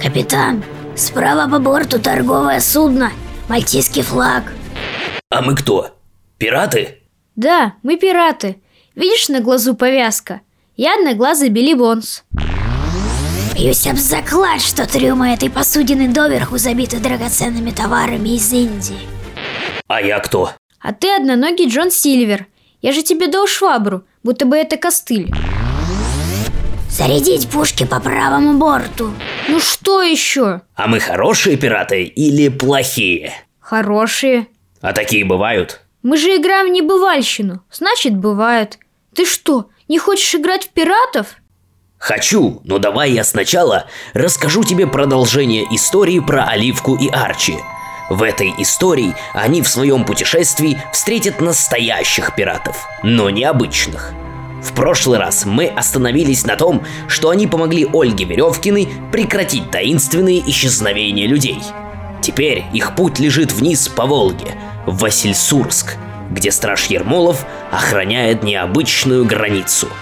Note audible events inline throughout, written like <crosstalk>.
Капитан, справа по борту торговое судно, мальтийский флаг. А мы кто? Пираты? Да, мы пираты. Видишь на глазу повязка? Я одноглазый Билли Бонс. Бьюсь об заклад, что трюмы этой посудины доверху забиты драгоценными товарами из Индии. А я кто? А ты одноногий Джон Сильвер. Я же тебе дал швабру, будто бы это костыль. Зарядить пушки по правому борту. Ну что еще? А мы хорошие пираты или плохие? Хорошие. А такие бывают? Мы же играем в небывальщину, значит бывают. Ты что, не хочешь играть в пиратов? Хочу, но давай я сначала расскажу тебе продолжение истории про Оливку и Арчи. В этой истории они в своем путешествии встретят настоящих пиратов, но необычных. В прошлый раз мы остановились на том, что они помогли Ольге Веревкиной прекратить таинственные исчезновения людей. Теперь их путь лежит вниз по Волге, в Васильсурск, где страж Ермолов охраняет необычную границу –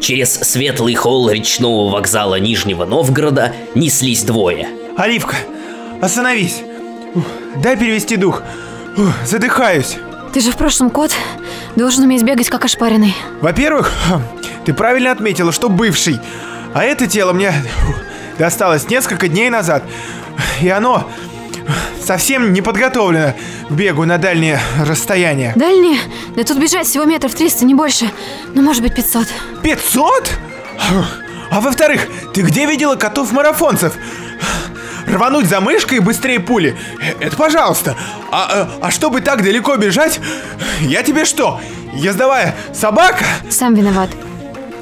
Через светлый холл речного вокзала Нижнего Новгорода неслись двое. Оливка, остановись. Дай перевести дух. Задыхаюсь. Ты же в прошлом кот должен уметь бегать как ошпаренный. Во-первых, ты правильно отметила, что бывший. А это тело мне досталось несколько дней назад. И оно совсем не подготовлено к бегу на дальние расстояния. Дальние? Да тут бежать всего метров 300, не больше. Ну, может быть, 500. 500? А во-вторых, ты где видела котов-марафонцев? Рвануть за мышкой быстрее пули? Это пожалуйста. А, а, а чтобы так далеко бежать, я тебе что, ездовая собака? Сам виноват.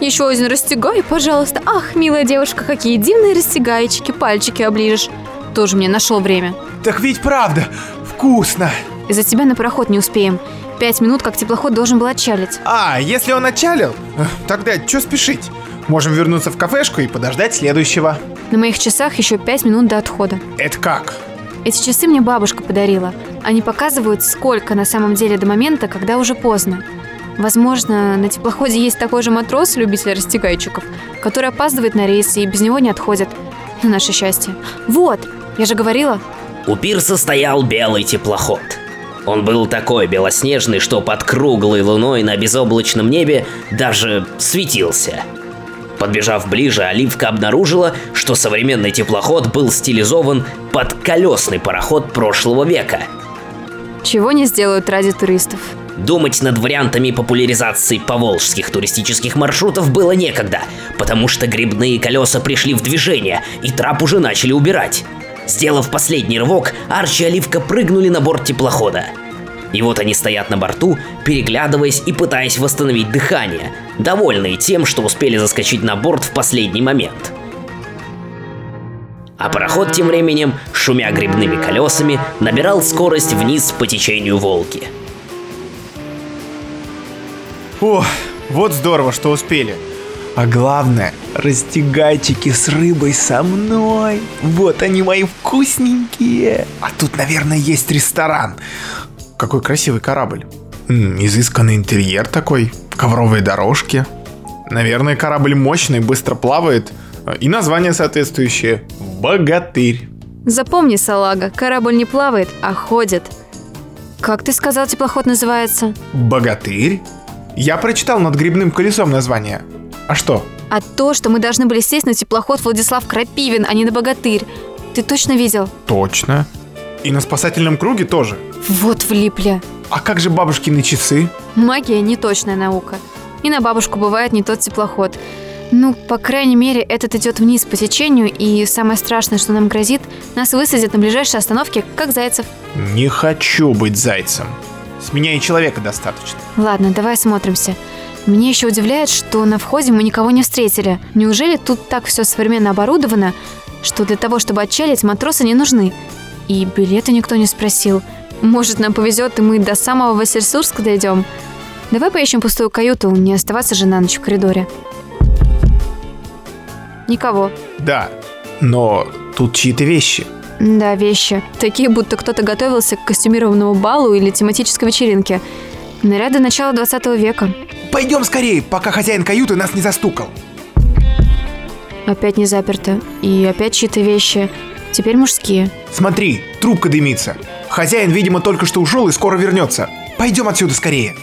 Еще один растягай, пожалуйста. Ах, милая девушка, какие дивные растягайчики, пальчики оближешь. Тоже мне нашел время. Так ведь правда, вкусно. Из-за тебя на пароход не успеем. Пять минут, как теплоход должен был отчалить. А, если он отчалил, э, тогда что спешить? Можем вернуться в кафешку и подождать следующего. На моих часах еще пять минут до отхода. Это как? Эти часы мне бабушка подарила. Они показывают, сколько на самом деле до момента, когда уже поздно. Возможно, на теплоходе есть такой же матрос, любитель растягайчиков, который опаздывает на рейсы и без него не отходит. На наше счастье. Вот, я же говорила. У пирса стоял белый теплоход. Он был такой белоснежный, что под круглой луной на безоблачном небе даже светился. Подбежав ближе, Оливка обнаружила, что современный теплоход был стилизован под колесный пароход прошлого века. Чего не сделают ради туристов. Думать над вариантами популяризации поволжских туристических маршрутов было некогда, потому что грибные колеса пришли в движение, и трап уже начали убирать. Сделав последний рывок, Арчи и Оливка прыгнули на борт теплохода. И вот они стоят на борту, переглядываясь и пытаясь восстановить дыхание, довольные тем, что успели заскочить на борт в последний момент. А пароход тем временем, шумя грибными колесами, набирал скорость вниз по течению Волги. О, вот здорово, что успели. А главное, растягайчики с рыбой со мной. Вот они мои вкусненькие. А тут, наверное, есть ресторан. Какой красивый корабль. М, изысканный интерьер такой, ковровые дорожки. Наверное, корабль мощный, быстро плавает. И название соответствующее – «Богатырь». Запомни, салага, корабль не плавает, а ходит. Как ты сказал, теплоход называется? «Богатырь»? Я прочитал над грибным колесом название. А что? А то, что мы должны были сесть на теплоход Владислав Крапивин, а не на Богатырь. Ты точно видел? Точно. И на спасательном круге тоже. Вот влипли. А как же бабушкины часы? Магия не точная наука. И на бабушку бывает не тот теплоход. Ну, по крайней мере, этот идет вниз по течению, и самое страшное, что нам грозит, нас высадят на ближайшей остановке, как зайцев. Не хочу быть зайцем. С меня и человека достаточно. Ладно, давай смотримся. Мне еще удивляет, что на входе мы никого не встретили. Неужели тут так все современно оборудовано, что для того, чтобы отчалить, матросы не нужны? И билеты никто не спросил. Может, нам повезет, и мы до самого Васильсурска дойдем? Давай поищем пустую каюту, не оставаться же на ночь в коридоре. Никого. Да, но тут чьи-то вещи. Да, вещи. Такие, будто кто-то готовился к костюмированному балу или тематической вечеринке. Наряды начала 20 века. Пойдем скорее, пока хозяин каюты нас не застукал. Опять не заперто. И опять чьи-то вещи. Теперь мужские. Смотри, трубка дымится. Хозяин, видимо, только что ушел и скоро вернется. Пойдем отсюда скорее.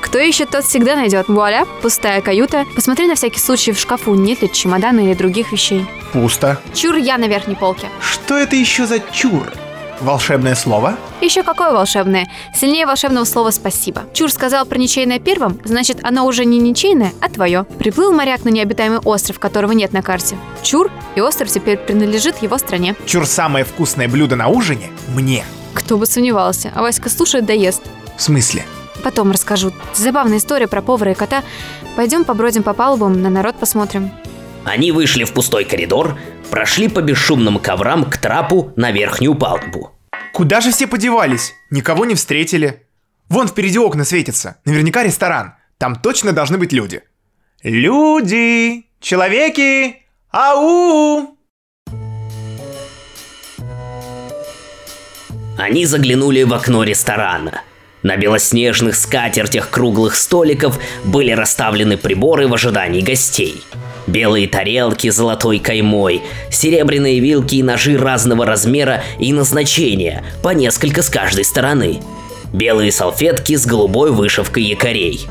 Кто ищет, тот всегда найдет. Вуаля, пустая каюта. Посмотри на всякий случай в шкафу, нет ли чемодана или других вещей. Пусто. Чур я на верхней полке. Что это еще за чур? Волшебное слово? Еще какое волшебное? Сильнее волшебного слова «спасибо». Чур сказал про ничейное первым, значит, оно уже не ничейное, а твое. Приплыл моряк на необитаемый остров, которого нет на карте. Чур, и остров теперь принадлежит его стране. Чур самое вкусное блюдо на ужине? Мне. Кто бы сомневался, а Васька слушает да ест. В смысле? Потом расскажу. Забавная история про повара и кота. Пойдем побродим по палубам, на народ посмотрим. Они вышли в пустой коридор, прошли по бесшумным коврам к трапу на верхнюю палубу. Куда же все подевались? Никого не встретили. Вон впереди окна светятся. Наверняка ресторан. Там точно должны быть люди. Люди! Человеки! Ау! Они заглянули в окно ресторана. На белоснежных скатертях круглых столиков были расставлены приборы в ожидании гостей. Белые тарелки с золотой каймой, серебряные вилки и ножи разного размера и назначения, по несколько с каждой стороны. Белые салфетки с голубой вышивкой якорей.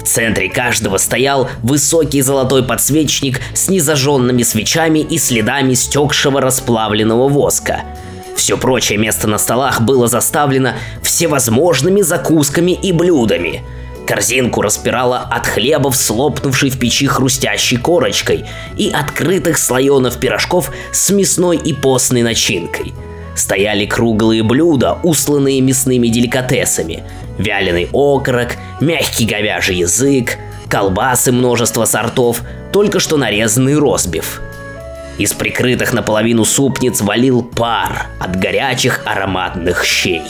В центре каждого стоял высокий золотой подсвечник с незажженными свечами и следами стекшего расплавленного воска – все прочее место на столах было заставлено всевозможными закусками и блюдами. Корзинку распирала от хлебов, слопнувшей в печи хрустящей корочкой, и открытых слоенов пирожков с мясной и постной начинкой. Стояли круглые блюда, усланные мясными деликатесами. Вяленый окорок, мягкий говяжий язык, колбасы множества сортов, только что нарезанный розбив – из прикрытых наполовину супниц валил пар от горячих ароматных щей.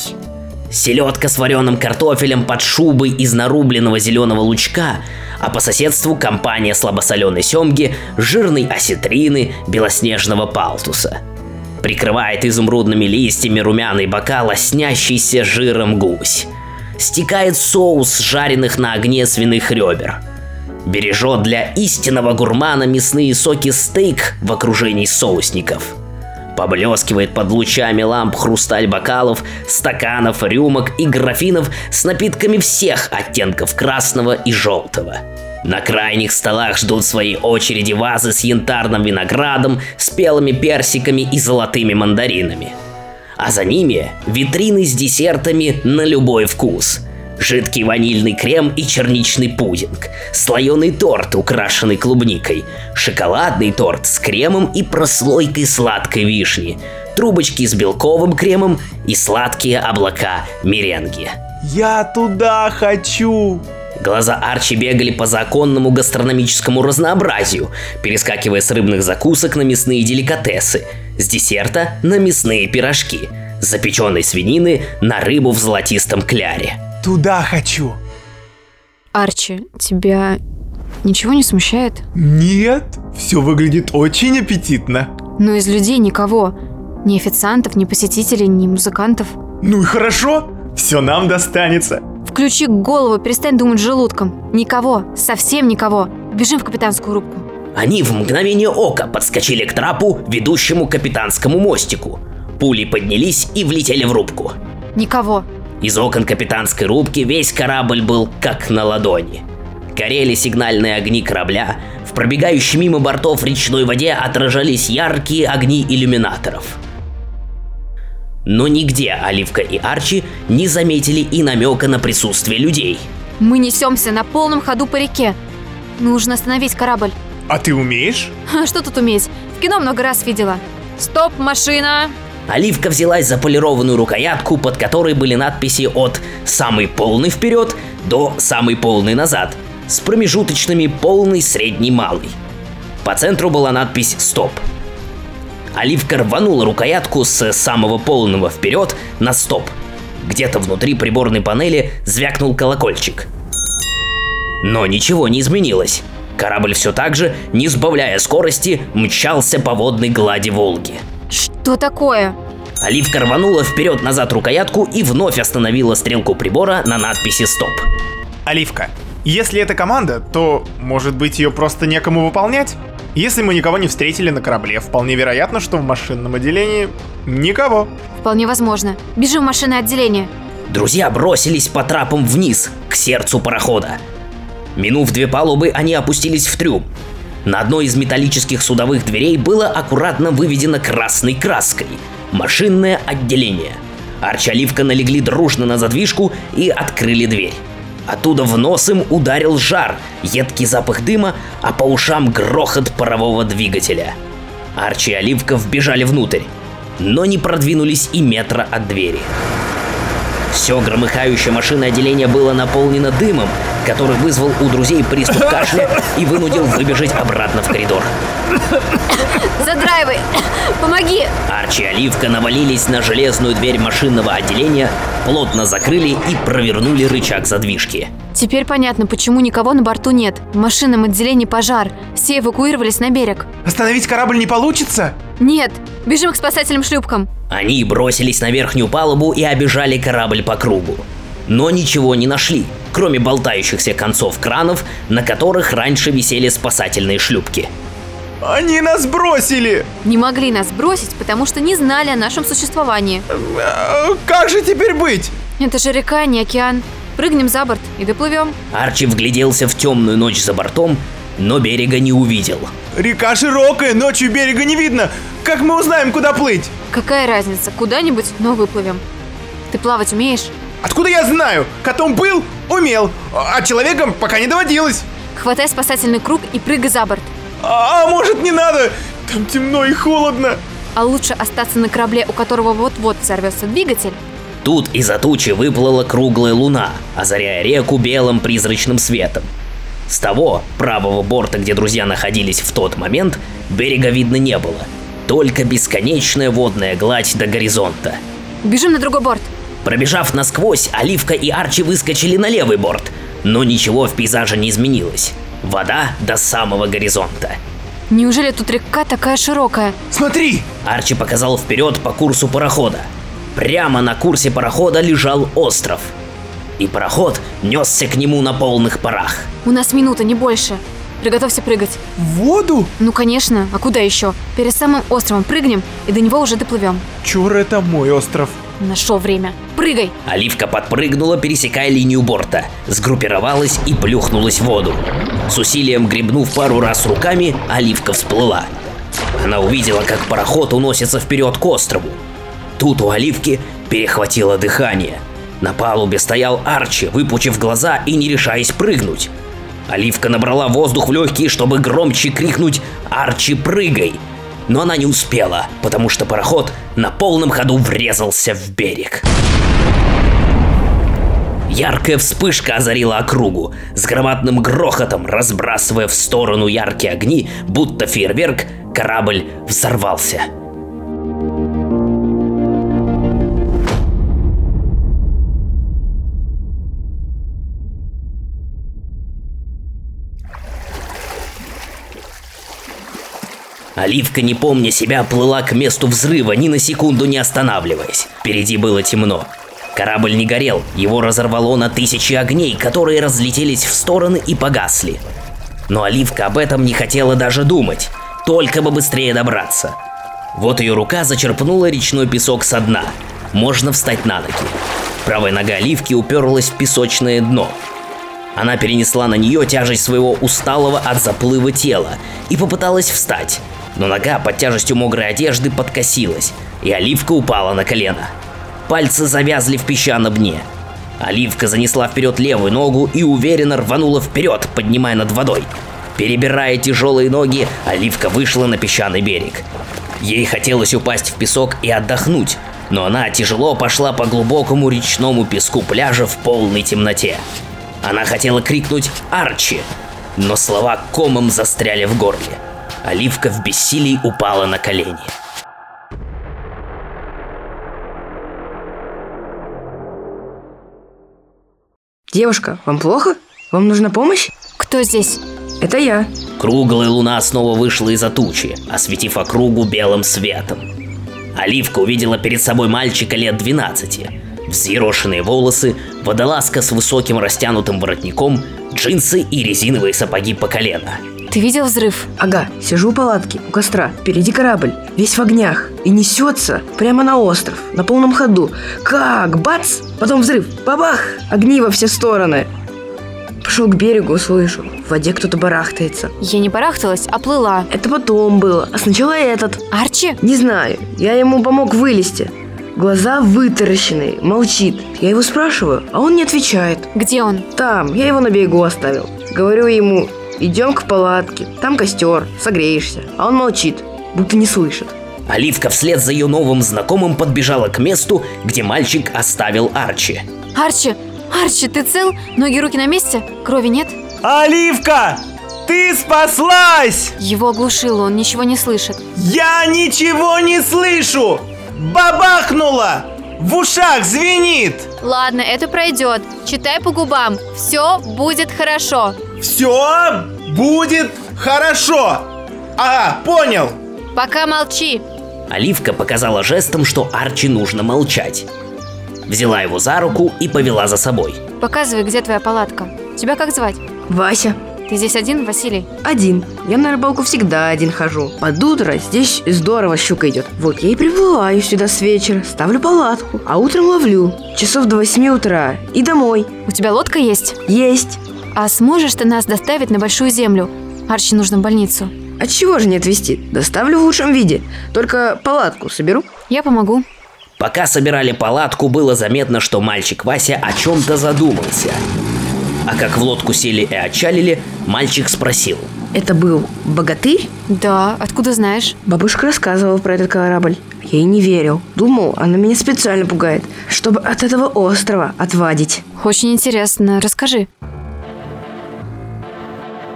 Селедка с вареным картофелем под шубой из нарубленного зеленого лучка, а по соседству компания слабосоленой семги, жирной осетрины, белоснежного палтуса. Прикрывает изумрудными листьями румяный бокал лоснящийся жиром гусь. Стекает соус жареных на огне свиных ребер – Бережет для истинного гурмана мясные соки стейк в окружении соусников. Поблескивает под лучами ламп хрусталь бокалов, стаканов, рюмок и графинов с напитками всех оттенков красного и желтого. На крайних столах ждут своей очереди вазы с янтарным виноградом, спелыми персиками и золотыми мандаринами. А за ними витрины с десертами на любой вкус – жидкий ванильный крем и черничный пудинг, слоеный торт, украшенный клубникой, шоколадный торт с кремом и прослойкой сладкой вишни, трубочки с белковым кремом и сладкие облака меренги. Я туда хочу! Глаза Арчи бегали по законному гастрономическому разнообразию, перескакивая с рыбных закусок на мясные деликатесы, с десерта на мясные пирожки, с запеченной свинины на рыбу в золотистом кляре. Туда хочу. Арчи, тебя ничего не смущает? Нет, все выглядит очень аппетитно. Но из людей никого. Ни официантов, ни посетителей, ни музыкантов. Ну и хорошо, все нам достанется. Включи голову, перестань думать желудком. Никого, совсем никого. Бежим в капитанскую рубку. Они в мгновение ока подскочили к трапу, ведущему к капитанскому мостику. Пули поднялись и влетели в рубку. Никого. Из окон капитанской рубки весь корабль был как на ладони. Горели сигнальные огни корабля, в пробегающей мимо бортов речной воде отражались яркие огни иллюминаторов. Но нигде Оливка и Арчи не заметили и намека на присутствие людей. Мы несемся на полном ходу по реке. Нужно остановить корабль. А ты умеешь? А что тут уметь? В кино много раз видела. Стоп, машина! Оливка взялась за полированную рукоятку, под которой были надписи от «самый полный вперед» до «самый полный назад», с промежуточными полный, средний, малый. По центру была надпись «Стоп». Оливка рванула рукоятку с самого полного вперед на стоп. Где-то внутри приборной панели звякнул колокольчик. Но ничего не изменилось. Корабль все так же, не сбавляя скорости, мчался по водной глади Волги – Что такое? Оливка рванула вперед-назад рукоятку и вновь остановила стрелку прибора на надписи «Стоп». Оливка, если это команда, то, может быть, ее просто некому выполнять? Если мы никого не встретили на корабле, вполне вероятно, что в машинном отделении никого. Вполне возможно. Бежим в машинное отделение. Друзья бросились по трапам вниз, к сердцу парохода. Минув две палубы, они опустились в трюм. На одной из металлических судовых дверей было аккуратно выведено красной краской «Машинное отделение». Арчи налегли дружно на задвижку и открыли дверь. Оттуда в нос им ударил жар, едкий запах дыма, а по ушам грохот парового двигателя. Арчи и Оливка вбежали внутрь, но не продвинулись и метра от двери. Все громыхающее машинное отделение было наполнено дымом, который вызвал у друзей приступ кашля и вынудил выбежать обратно в коридор. Задраивай! Помоги! Арчи и Оливка навалились на железную дверь машинного отделения, плотно закрыли и провернули рычаг задвижки. Теперь понятно, почему никого на борту нет. В машинном отделении пожар. Все эвакуировались на берег. Остановить корабль не получится? Нет! Бежим к спасательным шлюпкам. Они бросились на верхнюю палубу и обижали корабль по кругу. Но ничего не нашли, кроме болтающихся концов кранов, на которых раньше висели спасательные шлюпки. Они нас бросили! Не могли нас бросить, потому что не знали о нашем существовании. Э, Как же теперь быть? Это же река, а не океан. Прыгнем за борт и доплывем. Арчи вгляделся в темную ночь за бортом, но берега не увидел. Река широкая, ночью берега не видно. Как мы узнаем, куда плыть? Какая разница, куда-нибудь, но выплывем. Ты плавать умеешь? Откуда я знаю? Котом был, умел, а человеком пока не доводилось. Хватай спасательный круг и прыгай за борт. А, а может не надо? Там темно и холодно. А лучше остаться на корабле, у которого вот-вот взорвется двигатель. Тут из-за тучи выплыла круглая луна, озаряя реку белым призрачным светом. С того, правого борта, где друзья находились в тот момент, берега видно не было. Только бесконечная водная гладь до горизонта. Бежим на другой борт. Пробежав насквозь, Оливка и Арчи выскочили на левый борт, но ничего в пейзаже не изменилось. Вода до самого горизонта. Неужели тут река такая широкая? Смотри! Арчи показал вперед по курсу парохода. Прямо на курсе парохода лежал остров. И пароход несся к нему на полных парах. У нас минута, не больше. Приготовься прыгать. В воду? Ну, конечно, а куда еще? Перед самым островом прыгнем, и до него уже доплывем. Чур, это мой остров. Нашел время. Прыгай! Оливка подпрыгнула, пересекая линию борта, сгруппировалась и плюхнулась в воду. С усилием гребнув пару раз руками, Оливка всплыла. Она увидела, как пароход уносится вперед к острову. Тут у Оливки перехватило дыхание. На палубе стоял Арчи, выпучив глаза и не решаясь прыгнуть. Оливка набрала воздух в легкие, чтобы громче крикнуть «Арчи, прыгай!» Но она не успела, потому что пароход на полном ходу врезался в берег. Яркая вспышка озарила округу, с громадным грохотом разбрасывая в сторону яркие огни, будто фейерверк, корабль взорвался. Оливка, не помня себя, плыла к месту взрыва, ни на секунду не останавливаясь. Впереди было темно. Корабль не горел, его разорвало на тысячи огней, которые разлетелись в стороны и погасли. Но Оливка об этом не хотела даже думать, только бы быстрее добраться. Вот ее рука зачерпнула речной песок со дна. Можно встать на ноги. Правая нога Оливки уперлась в песочное дно. Она перенесла на нее тяжесть своего усталого от заплыва тела и попыталась встать, но нога под тяжестью мокрой одежды подкосилась, и Оливка упала на колено. Пальцы завязли в песчаном дне. Оливка занесла вперед левую ногу и уверенно рванула вперед, поднимая над водой. Перебирая тяжелые ноги, Оливка вышла на песчаный берег. Ей хотелось упасть в песок и отдохнуть, но она тяжело пошла по глубокому речному песку пляжа в полной темноте. Она хотела крикнуть «Арчи!», но слова комом застряли в горле. Оливка в бессилии упала на колени. Девушка, вам плохо? Вам нужна помощь? Кто здесь? Это я. Круглая луна снова вышла из-за тучи, осветив округу белым светом. Оливка увидела перед собой мальчика лет 12. Взъерошенные волосы, водолазка с высоким растянутым воротником, джинсы и резиновые сапоги по колено. Ты видел взрыв? Ага, сижу у палатки, у костра. Впереди корабль, весь в огнях. И несется прямо на остров, на полном ходу. Как? Бац! Потом взрыв. Бабах! Огни во все стороны. Пошел к берегу, слышу. В воде кто-то барахтается. Я не барахталась, а плыла. Это потом было. А сначала этот. Арчи? Не знаю. Я ему помог вылезти. Глаза вытаращенные, молчит. Я его спрашиваю, а он не отвечает. Где он? Там, я его на берегу оставил. Говорю ему, идем к палатке, там костер, согреешься. А он молчит, будто не слышит. Оливка вслед за ее новым знакомым подбежала к месту, где мальчик оставил Арчи. Арчи! Арчи, ты цел? Ноги, руки на месте? Крови нет? Оливка! Ты спаслась! Его оглушило, он ничего не слышит. Я ничего не слышу! Бабахнуло! В ушах звенит! Ладно, это пройдет. Читай по губам. Все будет хорошо. Все будет хорошо! Ага, понял! Пока молчи. Оливка показала жестом, что Арчи нужно молчать. Взяла его за руку и повела за собой. Показывай, где твоя палатка. Тебя как звать? Вася, Ты здесь один, Василий? один. Я на рыбалку всегда один хожу. Под утро здесь здорово щука идет. Вот я и приплываю сюда с вечера, ставлю палатку, а утром ловлю. Часов до 8 утра. И домой. У тебя лодка есть? Есть. А сможешь ты нас доставить на Большую Землю? Арчи нужно в больницу. А чего же не отвезти? Доставлю в лучшем виде. Только палатку соберу. Я помогу. Пока собирали палатку, было заметно, что мальчик Вася о чем-то задумался. А как в лодку сели и отчалили, мальчик спросил. Это был богатырь? Да, откуда знаешь? Бабушка рассказывала про этот корабль. Я ей не верил. Думал, она меня специально пугает, чтобы от этого острова отвадить. Очень интересно, расскажи.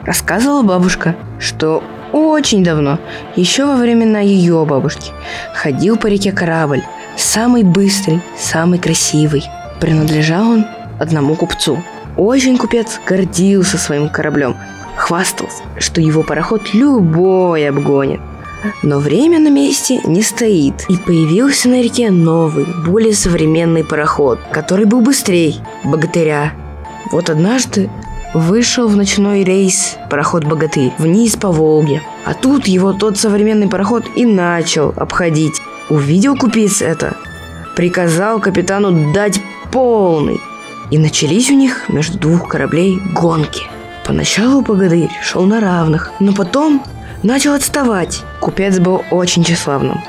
Рассказывала бабушка, что очень давно, еще во времена ее бабушки, ходил по реке корабль, самый быстрый, самый красивый. Принадлежал он одному купцу. Очень купец гордился своим кораблем, хвастался, что его пароход любой обгонит. Но время на месте не стоит, и появился на реке новый, более современный пароход, который был быстрее богатыря. Вот однажды Вышел в ночной рейс пароход «Богатырь» вниз по Волге. А тут его тот современный пароход и начал обходить. Увидел купец это, приказал капитану дать полный. И начались у них между двух кораблей гонки. Поначалу «Богатырь» шел на равных, но потом начал отставать. Купец был очень тщеславным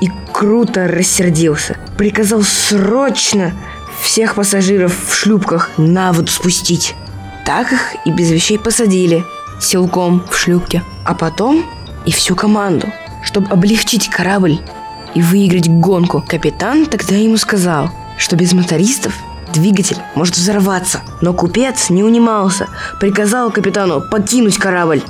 и круто рассердился. Приказал срочно всех пассажиров в шлюпках на воду спустить. Так их и без вещей посадили силком в шлюпке. А потом и всю команду, чтобы облегчить корабль и выиграть гонку. Капитан тогда ему сказал, что без мотористов двигатель может взорваться. Но купец не унимался, приказал капитану покинуть корабль.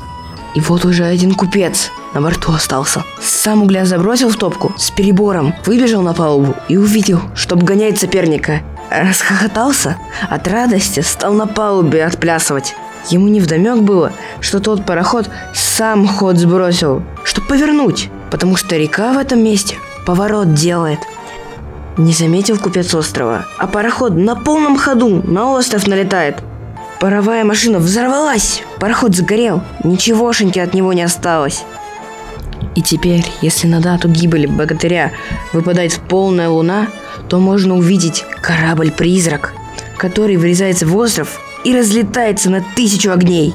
И вот уже один купец на борту остался. Сам угля забросил в топку с перебором, выбежал на палубу и увидел, что обгоняет соперника. Расхохотался, от радости стал на палубе отплясывать. Ему невдомек было, что тот пароход сам ход сбросил, чтобы повернуть, потому что река в этом месте поворот делает. Не заметил купец острова, а пароход на полном ходу на остров налетает. Паровая машина взорвалась, пароход загорел, ничегошеньки от него не осталось. И теперь, если на дату гибели богатыря выпадает полная луна, то можно увидеть корабль-призрак, который врезается в остров и разлетается на тысячу огней.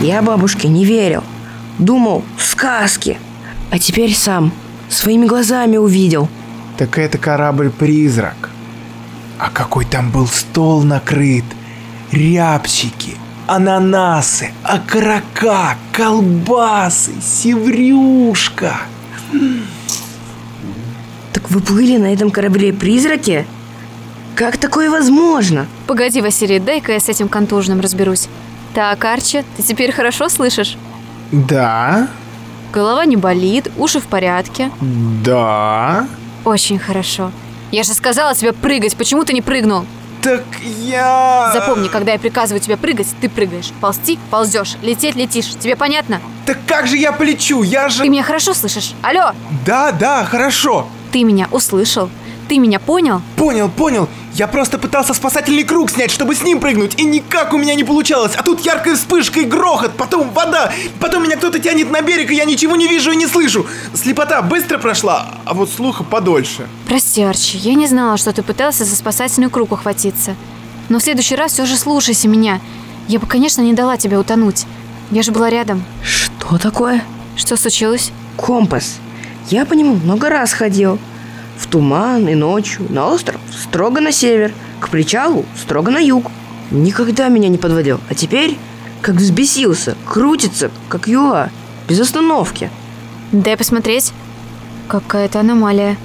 Я бабушке не верил. Думал, сказки. А теперь сам своими глазами увидел. Так это корабль-призрак. А какой там был стол накрыт. Рябчики, ананасы, окорока, колбасы, севрюшка. Так вы плыли на этом корабле-призраке? Как такое возможно? Погоди, Василий, дай-ка я с этим контужным разберусь. Так, Арчи, ты теперь хорошо слышишь? Да, Голова не болит, уши в порядке. да. Очень хорошо. Я же сказала тебе прыгать, почему ты не прыгнул? Так я... Запомни, когда я приказываю тебе прыгать, ты прыгаешь. Ползти – ползешь. Лететь – летишь. Тебе понятно? Так как же я полечу? Я же... Ты меня хорошо слышишь? Алло! Да, да, хорошо. Ты меня услышал? Ты меня понял? Понял, понял. Я просто пытался спасательный круг снять, чтобы с ним прыгнуть, и никак у меня не получалось. А тут яркая вспышка и грохот, потом вода, потом меня кто-то тянет на берег, и я ничего не вижу и не слышу. Слепота быстро прошла, а вот слуха подольше. Прости, Арчи, я не знала, что ты пытался за спасательный круг ухватиться. Но в следующий раз все же слушайся меня. Я бы, конечно, не дала тебе утонуть. Я же была рядом. Что такое? Что случилось? Компас. Я по нему много раз ходил. В туман и ночью, на остров, строго на север, к причалу, строго на юг. Никогда меня не подводил. А теперь, как взбесился, крутится, как юла, без остановки. Дай посмотреть. Какая-то аномалия.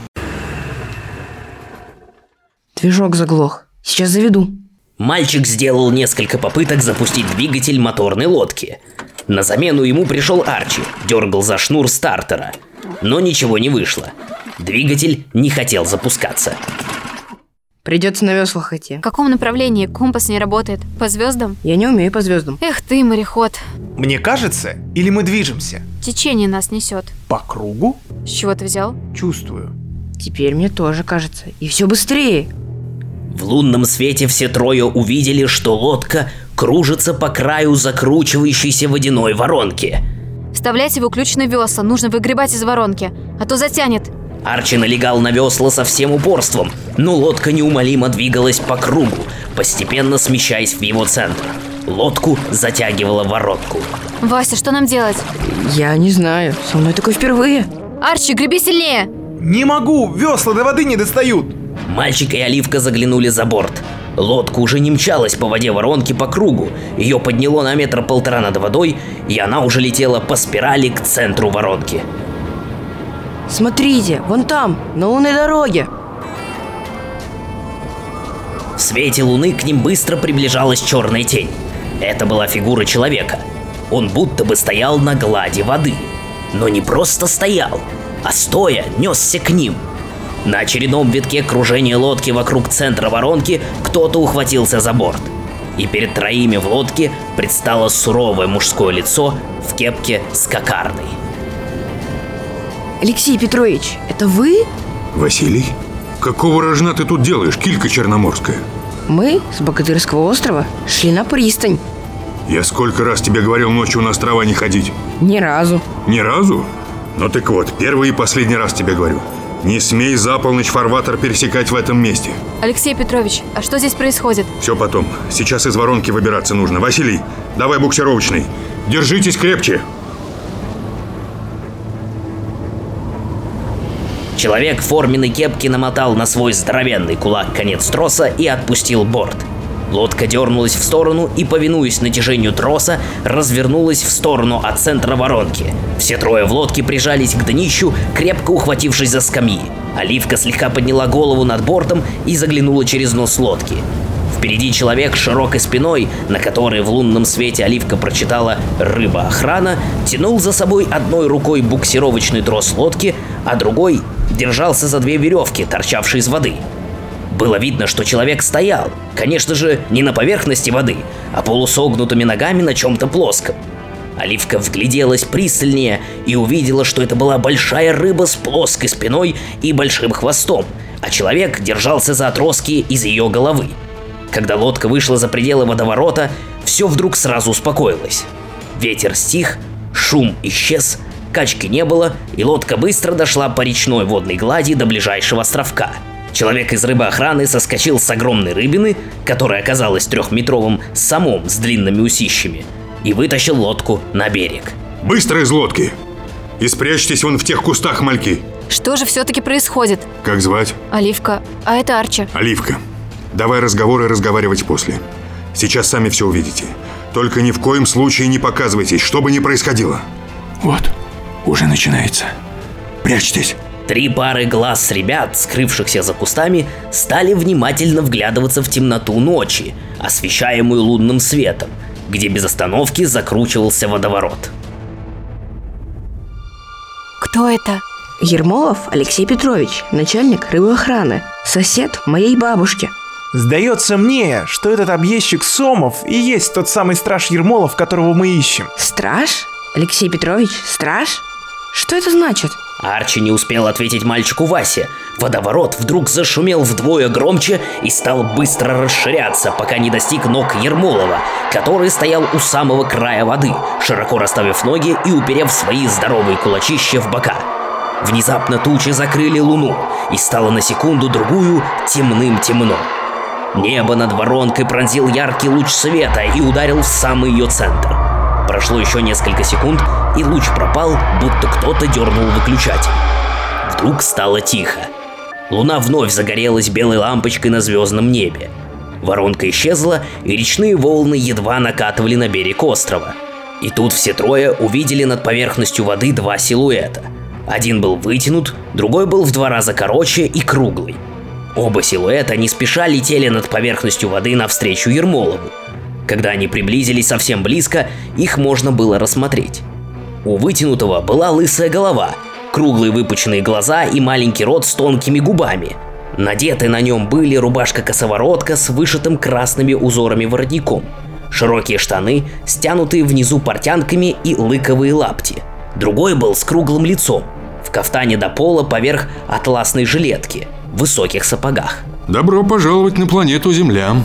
Движок заглох. Сейчас заведу. Мальчик сделал несколько попыток запустить двигатель моторной лодки. На замену ему пришел Арчи, дергал за шнур стартера. Но ничего не вышло. Двигатель не хотел запускаться. Придется на веслах идти. В каком направлении компас не работает? По звездам? Я не умею по звездам. Эх ты, мореход. Мне кажется, или мы движемся? Течение нас несет. По кругу? С чего ты взял? Чувствую. Теперь мне тоже кажется. И все быстрее. В лунном свете все трое увидели, что лодка кружится по краю закручивающейся водяной воронки. Вставляйте выключенные весла, нужно выгребать из воронки, а то затянет. Арчи налегал на весла со всем упорством, но лодка неумолимо двигалась по кругу, постепенно смещаясь в его центр. Лодку затягивала воронку. Вася, что нам делать? Я не знаю. Со мной такое впервые. Арчи, греби сильнее! Не могу, весла до воды не достают. Мальчик и Оливка заглянули за борт. Лодка уже не мчалась по воде воронки по кругу. Ее подняло на метр полтора над водой, и она уже летела по спирали к центру воронки. Смотрите, вон там, на лунной дороге. В свете луны к ним быстро приближалась черная тень. Это была фигура человека. Он будто бы стоял на глади воды. Но не просто стоял, а стоя несся к ним. На очередном витке кружения лодки вокруг центра воронки кто-то ухватился за борт. И перед троими в лодке предстало суровое мужское лицо в кепке с кокардой. Алексей Петрович, это вы? Василий? Какого рожна ты тут делаешь, килька черноморская? Мы с Богатырского острова шли на пристань. Я сколько раз тебе говорил ночью на острова не ходить? Ни разу. Ни разу? Ну так вот, первый и последний раз тебе говорю. Не смей за полночь фарватер пересекать в этом месте. Алексей Петрович, а что здесь происходит? Все потом. Сейчас из воронки выбираться нужно. Василий, давай буксировочный. Держитесь крепче. Человек в форменной кепке намотал на свой здоровенный кулак конец троса и отпустил борт. Лодка дернулась в сторону и, повинуясь натяжению троса, развернулась в сторону от центра воронки. Все трое в лодке прижались к днищу, крепко ухватившись за скамьи. Оливка слегка подняла голову над бортом и заглянула через нос лодки. Впереди человек с широкой спиной, на которой в лунном свете Оливка прочитала «рыба-охрана», тянул за собой одной рукой буксировочный трос лодки, а другой держался за две веревки, торчавшие из воды. Было видно, что человек стоял, конечно же, не на поверхности воды, а полусогнутыми ногами на чем-то плоском. Оливка вгляделась пристальнее и увидела, что это была большая рыба с плоской спиной и большим хвостом, а человек держался за отростки из ее головы. Когда лодка вышла за пределы водоворота, все вдруг сразу успокоилось. Ветер стих, шум исчез, качки не было, и лодка быстро дошла по речной водной глади до ближайшего островка. Человек из рыбоохраны соскочил с огромной рыбины, которая оказалась трехметровым самом с длинными усищами, и вытащил лодку на берег. Быстро из лодки. И спрячьтесь вон в тех кустах, мальки. Что же все-таки происходит? Как звать? Оливка, а это Арчи. Оливка. Давай разговоры разговаривать после. Сейчас сами все увидите. Только ни в коем случае не показывайтесь, что бы ни происходило. Вот, уже начинается. Прячьтесь. Три пары глаз ребят, скрывшихся за кустами, стали внимательно вглядываться в темноту ночи, освещаемую лунным светом, где без остановки закручивался водоворот. Кто это? Ермолов Алексей Петрович, начальник рыбоохраны, сосед моей бабушки. Сдается мне, что этот объездчик Сомов и есть тот самый страж Ермолов, которого мы ищем. Страж? Алексей Петрович, страж? Что это значит? Арчи не успел ответить мальчику Васе. Водоворот вдруг зашумел вдвое громче и стал быстро расширяться, пока не достиг ног Ермолова, который стоял у самого края воды, широко расставив ноги и уперев свои здоровые кулачища в бока. Внезапно тучи закрыли луну, и стало на секунду-другую темным-темно. Небо над воронкой пронзил яркий луч света и ударил в самый ее центр. Прошло еще несколько секунд, и луч пропал, будто кто-то дернул выключатель. Вдруг стало тихо. Луна вновь загорелась белой лампочкой на звездном небе. Воронка исчезла, и речные волны едва накатывали на берег острова. И тут все трое увидели над поверхностью воды два силуэта. Один был вытянут, другой был в два раза короче и круглый. Оба силуэта не спеша летели над поверхностью воды навстречу Ермолову. Когда они приблизились совсем близко, их можно было рассмотреть. У вытянутого была лысая голова, круглые выпученные глаза и маленький рот с тонкими губами. Надеты на нем были рубашка-косоворотка с вышитым красными узорами воротником, широкие штаны, стянутые внизу портянками и лыковые лапти. Другой был с круглым лицом, в кафтане до пола поверх атласной жилетки, в высоких сапогах. Добро пожаловать на планету Земля.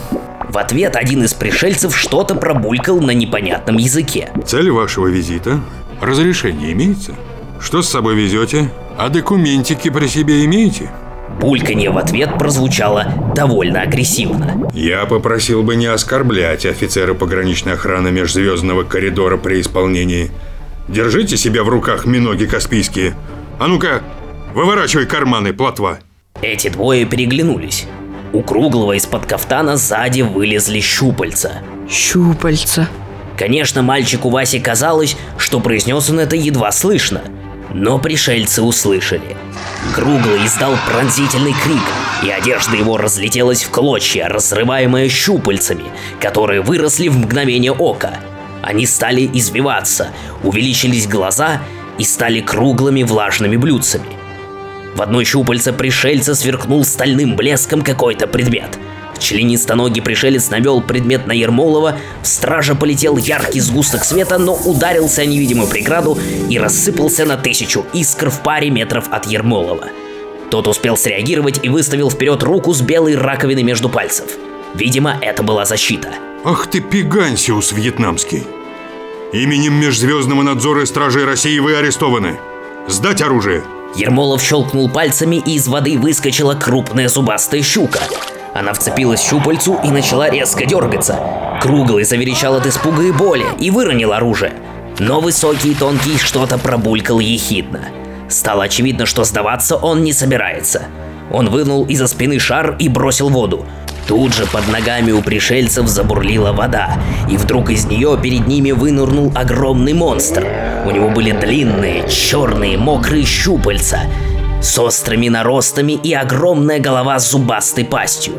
В ответ один из пришельцев что-то пробулькал на непонятном языке. Цель вашего визита? Разрешение имеется? Что с собой везете? А документики при себе имеете? Бульканье в ответ прозвучало довольно агрессивно. Я попросил бы не оскорблять офицера пограничной охраны межзвездного коридора при исполнении. Держите себя в руках, миноги каспийские. А ну-ка, выворачивай карманы, плотва. Эти двое переглянулись. У круглого из-под кафтана сзади вылезли щупальца. Щупальца. Конечно, мальчику Васе казалось, что произнес он это едва слышно. Но пришельцы услышали. Круглый издал пронзительный крик, и одежда его разлетелась в клочья, разрываемая щупальцами, которые выросли в мгновение ока. Они стали извиваться, увеличились глаза и стали круглыми влажными блюдцами. В одной щупальце пришельца сверкнул стальным блеском какой-то предмет. Членистоногий пришелец навел предмет на Ермолова, в страже полетел яркий сгусток света, но ударился о невидимую преграду и рассыпался на тысячу искр в паре метров от Ермолова. Тот успел среагировать и выставил вперед руку с белой раковиной между пальцев. Видимо, это была защита. Ах ты пигансиус вьетнамский. Именем Межзвездного надзора и Стражей России вы арестованы. Сдать оружие. Ермолов щелкнул пальцами, и из воды выскочила крупная зубастая щука. Она вцепилась щупальцу и начала резко дергаться. Круглый заверещал от испуга и боли и выронил оружие. Но высокий и тонкий что-то пробулькал ехидно. Стало очевидно, что сдаваться он не собирается. Он вынул из-за спины шар и бросил воду. Тут же под ногами у пришельцев забурлила вода, и вдруг из нее перед ними вынырнул огромный монстр. У него были длинные, черные, мокрые щупальца, с острыми наростами и огромная голова с зубастой пастью.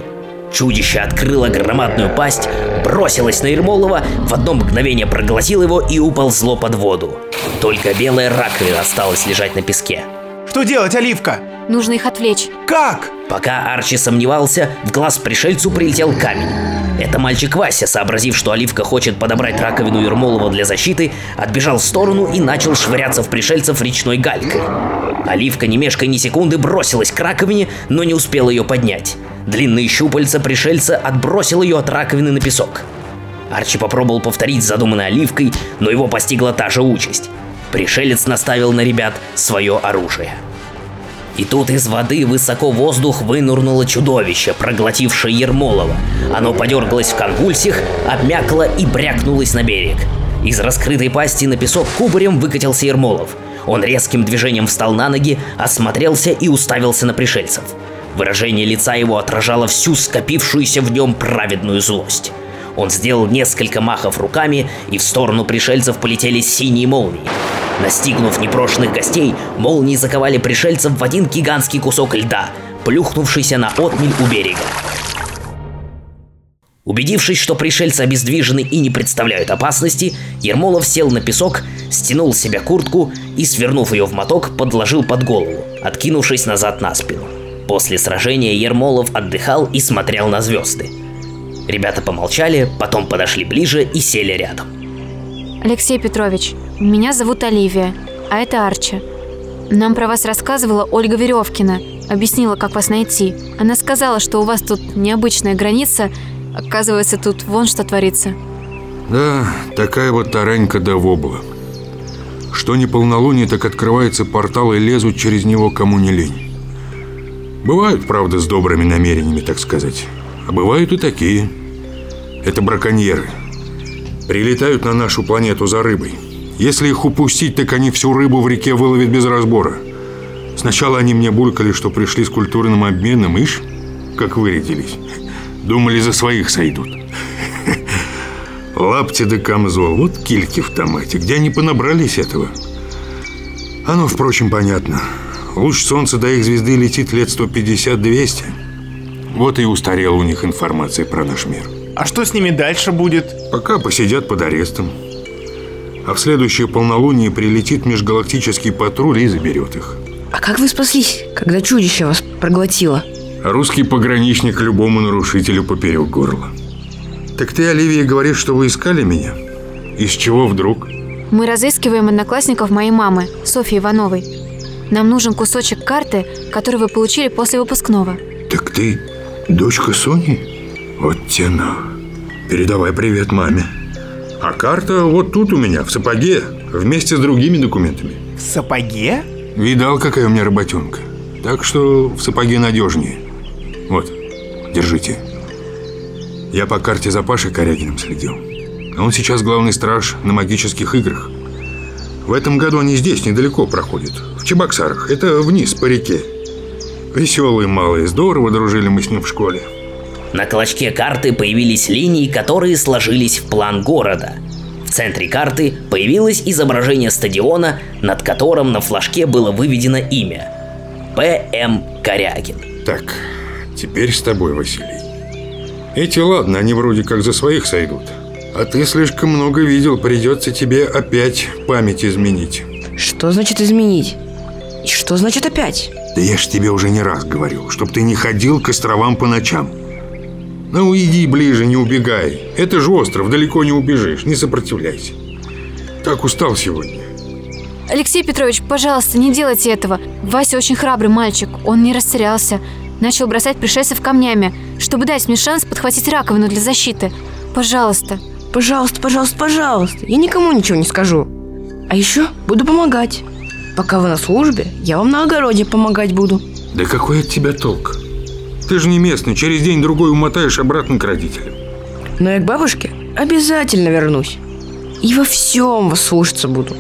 Чудище открыло громадную пасть, бросилось на Ермолова, в одно мгновение проглотило его и уползло под воду. Только белая раковина осталась лежать на песке. Что делать, Оливка? Нужно их отвлечь. Как? Пока Арчи сомневался, в глаз пришельцу прилетел камень. Это мальчик Вася, сообразив, что Оливка хочет подобрать раковину Ермолова для защиты, отбежал в сторону и начал швыряться в пришельцев речной галькой. Оливка, не мешкая ни секунды, бросилась к раковине, но не успела ее поднять. Длинные щупальца пришельца отбросил ее от раковины на песок. Арчи попробовал повторить задуманное Оливкой, но его постигла та же участь. Пришелец наставил на ребят свое оружие. И тут из воды высоко в воздух вынурнуло чудовище, проглотившее Ермолова. Оно подергалось в конвульсиях, обмякло и брякнулось на берег. Из раскрытой пасти на песок кубарем выкатился Ермолов. Он резким движением встал на ноги, осмотрелся и уставился на пришельцев. Выражение лица его отражало всю скопившуюся в нем праведную злость. Он сделал несколько махов руками, и в сторону пришельцев полетели синие молнии. Настигнув непрошенных гостей, молнии заковали пришельцев в один гигантский кусок льда, плюхнувшийся на отмель у берега. Убедившись, что пришельцы обездвижены и не представляют опасности, Ермолов сел на песок, стянул с себя куртку и, свернув ее в моток, подложил под голову, откинувшись назад на спину. После сражения Ермолов отдыхал и смотрел на звезды. Ребята помолчали, потом подошли ближе и сели рядом. Алексей Петрович, меня зовут Оливия, а это Арчи. Нам про вас рассказывала Ольга Веревкина, объяснила, как вас найти. Она сказала, что у вас тут необычная граница, оказывается, тут вон что творится. Да, такая вот таранька да вобла. Что не полнолуние, так открывается портал и лезут через него кому не лень. Бывают, правда, с добрыми намерениями, так сказать. А бывают и такие. Это браконьеры. Прилетают на нашу планету за рыбой. Если их упустить, так они всю рыбу в реке выловят без разбора. Сначала они мне булькали, что пришли с культурным обменом, ишь, как вырядились. Думали, за своих сойдут. <laughs> Лапти да камзол, вот кильки в томате. Где они понабрались этого? Оно, впрочем, понятно. Луч солнца до их звезды летит лет 150-200. Вот и устарела у них информация про наш мир. А что с ними дальше будет? Пока посидят под арестом. А в следующее полнолуние прилетит межгалактический патруль и заберет их. А как вы спаслись, когда чудище вас проглотило? Русский пограничник любому нарушителю поперек горла. Так ты, Оливия, говоришь, что вы искали меня? Из чего вдруг? Мы разыскиваем одноклассников моей мамы, Софьи Ивановой. Нам нужен кусочек карты, который вы получили после выпускного. Так ты дочка Сони? Вот тена. Передавай привет маме. А карта вот тут у меня, в сапоге, вместе с другими документами. В сапоге? Видал, какая у меня работенка. Так что в сапоге надежнее. Вот, держите. Я по карте за Пашей Корягиным следил. Он сейчас главный страж на магических играх. В этом году они здесь, недалеко проходят. В Чебоксарах. Это вниз, по реке. Веселые малые, здорово дружили мы с ним в школе. На клочке карты появились линии, которые сложились в план города. В центре карты появилось изображение стадиона, над которым на флажке было выведено имя. П.М. Корягин. Так, теперь с тобой, Василий. Эти, ладно, они вроде как за своих сойдут. А ты слишком много видел, придется тебе опять память изменить. Что значит изменить? И что значит опять? Да я ж тебе уже не раз говорил, чтоб ты не ходил к островам по ночам. Ну, иди ближе, не убегай. Это же остров, далеко не убежишь, не сопротивляйся. Так устал сегодня. Алексей Петрович, пожалуйста, не делайте этого. Вася очень храбрый мальчик, он не растерялся. Начал бросать пришельцев камнями, чтобы дать мне шанс подхватить раковину для защиты. Пожалуйста. Пожалуйста, пожалуйста, пожалуйста. Я никому ничего не скажу. А еще буду помогать. Пока вы на службе, я вам на огороде помогать буду. Да какой от тебя толк? Ты же не местный, через день-другой умотаешь обратно к родителям. Но я к бабушке обязательно вернусь. И во всем вас слушаться буду.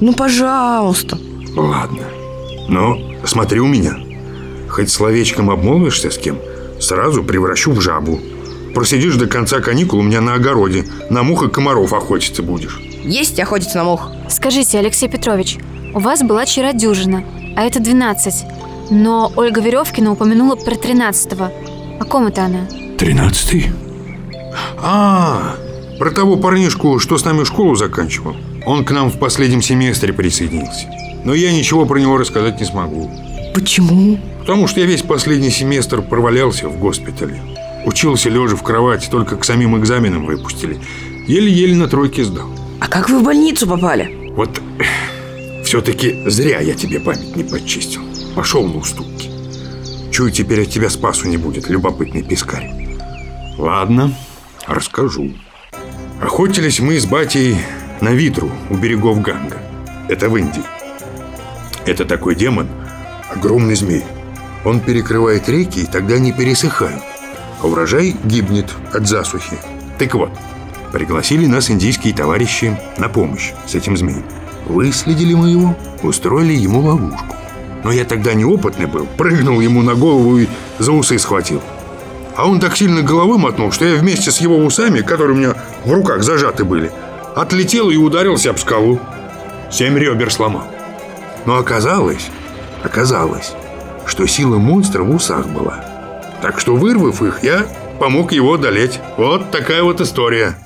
Ну, пожалуйста. Ладно. Но смотри у меня. Хоть словечком обмолвишься с кем, сразу превращу в жабу. Просидишь до конца каникул у меня на огороде. На мух и комаров охотиться будешь. Есть охотиться на мух. Скажите, Алексей Петрович, у вас была вчера дюжина, а это 12. Но Ольга Веревкина упомянула про 13-го. О ком это она? Тринадцатый? А, про того парнишку, что с нами школу заканчивал. Он к нам в последнем семестре присоединился. Но я ничего про него рассказать не смогу. Почему? Потому что я весь последний семестр провалялся в госпитале. Учился лежа в кровати, только к самим экзаменам выпустили. Еле-еле на тройке сдал. А как вы в больницу попали? Вот все-таки зря я тебе память не подчистил. Пошел на уступки. Чую, теперь от тебя спасу не будет, любопытный пескарь. Ладно, расскажу. Охотились мы с батей на Витру у берегов Ганга. Это в Индии. Это такой демон, огромный змей. Он перекрывает реки, и тогда они пересыхают. А урожай гибнет от засухи. Так вот, пригласили нас индийские товарищи на помощь с этим змеем. Выследили мы его, устроили ему ловушку. Но я тогда неопытный был, прыгнул ему на голову и за усы схватил. А он так сильно головой мотнул, что я вместе с его усами, которые у меня в руках зажаты были, отлетел и ударился об скалу. Семь ребер сломал. Но оказалось, оказалось, что сила монстра в усах была. Так что, вырвав их, я помог его одолеть. Вот такая вот история.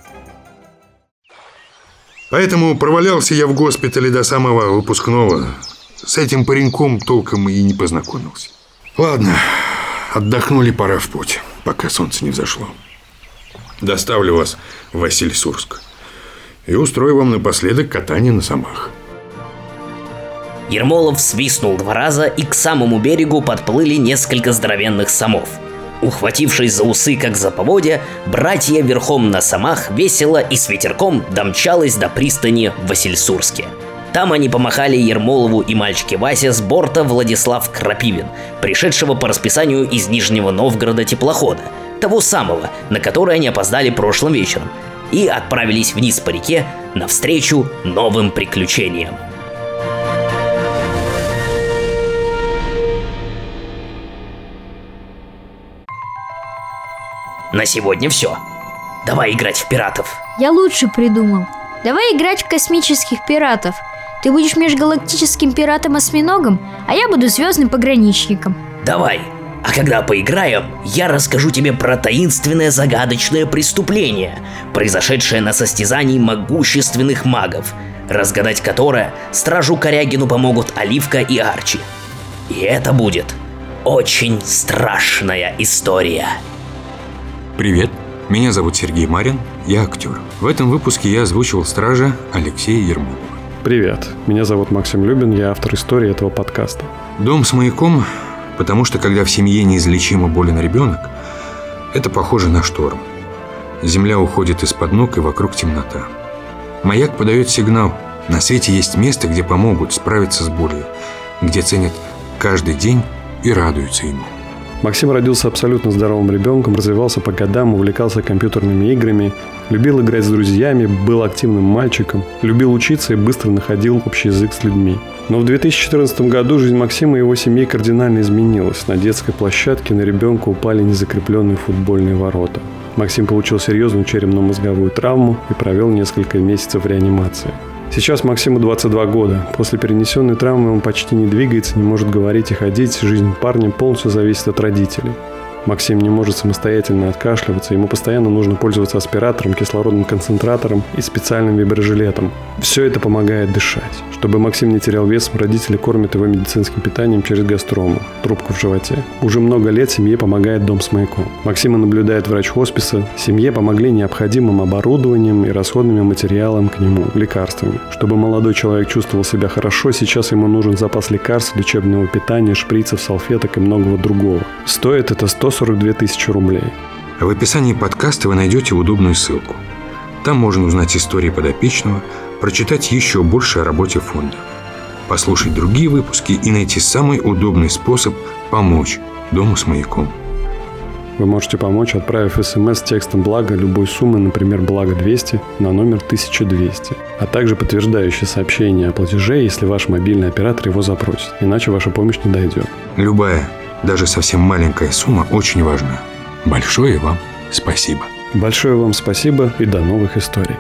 Поэтому провалялся я в госпитале до самого выпускного. С этим пареньком толком и не познакомился. Ладно, отдохнули, пора в путь, пока солнце не взошло. Доставлю вас в Василий-Сурск и устрою вам напоследок катание на самах. Ермолов свистнул два раза, и к самому берегу подплыли несколько здоровенных самов. Ухватившись за усы, как за поводья, братья верхом на самах весело и с ветерком домчалось до пристани в Васильсурске. Там они помахали Ермолову и мальчике Васе с борта Владислав Крапивин, пришедшего по расписанию из Нижнего Новгорода теплохода, того самого, на который они опоздали прошлым вечером, и отправились вниз по реке навстречу новым приключениям. На сегодня все. Давай играть в пиратов. Я лучше придумал. Давай играть в космических пиратов. Ты будешь межгалактическим пиратом-осьминогом, а я буду звездным пограничником. Давай. А когда поиграем, я расскажу тебе про таинственное загадочное преступление, произошедшее на состязании могущественных магов, разгадать которое стражу Корягину помогут Оливка и Арчи. И это будет очень страшная история. Привет, меня зовут Сергей Марин, я актер. В этом выпуске я озвучивал стража Алексея Ермолова. Привет, меня зовут Максим Любин, я автор истории этого подкаста. Дом с маяком, потому что когда в семье неизлечимо болен ребенок, это похоже на шторм. Земля уходит из-под ног и вокруг темнота. Маяк подает сигнал. На свете есть место, где помогут справиться с болью, где ценят каждый день и радуются ему. Максим родился абсолютно здоровым ребенком, развивался по годам, увлекался компьютерными играми, любил играть с друзьями, был активным мальчиком, любил учиться и быстро находил общий язык с людьми. Но в 2014 году жизнь Максима и его семьи кардинально изменилась. На детской площадке на ребенка упали незакрепленные футбольные ворота. Максим получил серьезную черепно-мозговую травму и провел несколько месяцев в реанимации. Сейчас Максиму 22 года. После перенесенной травмы он почти не двигается, не может говорить и ходить. Жизнь парня полностью зависит от родителей. Максим не может самостоятельно откашливаться, ему постоянно нужно пользоваться аспиратором, кислородным концентратором и специальным виброжилетом. Все это помогает дышать. Чтобы Максим не терял вес, родители кормят его медицинским питанием через гастрому, трубку в животе. Уже много лет семье помогает дом с маяком. Максима наблюдает врач хосписа. Семье помогли необходимым оборудованием и расходными материалом к нему, лекарствами. Чтобы молодой человек чувствовал себя хорошо, сейчас ему нужен запас лекарств, лечебного питания, шприцев, салфеток и многого другого. Стоит это 100 142 тысячи рублей. В описании подкаста вы найдете удобную ссылку. Там можно узнать истории подопечного, прочитать еще больше о работе фонда, послушать другие выпуски и найти самый удобный способ помочь Дому с маяком. Вы можете помочь, отправив смс с текстом «Благо» любой суммы, например, «Благо 200» на номер 1200, а также подтверждающее сообщение о платеже, если ваш мобильный оператор его запросит, иначе ваша помощь не дойдет. Любая даже совсем маленькая сумма очень важна. Большое вам спасибо. Большое вам спасибо и до новых историй.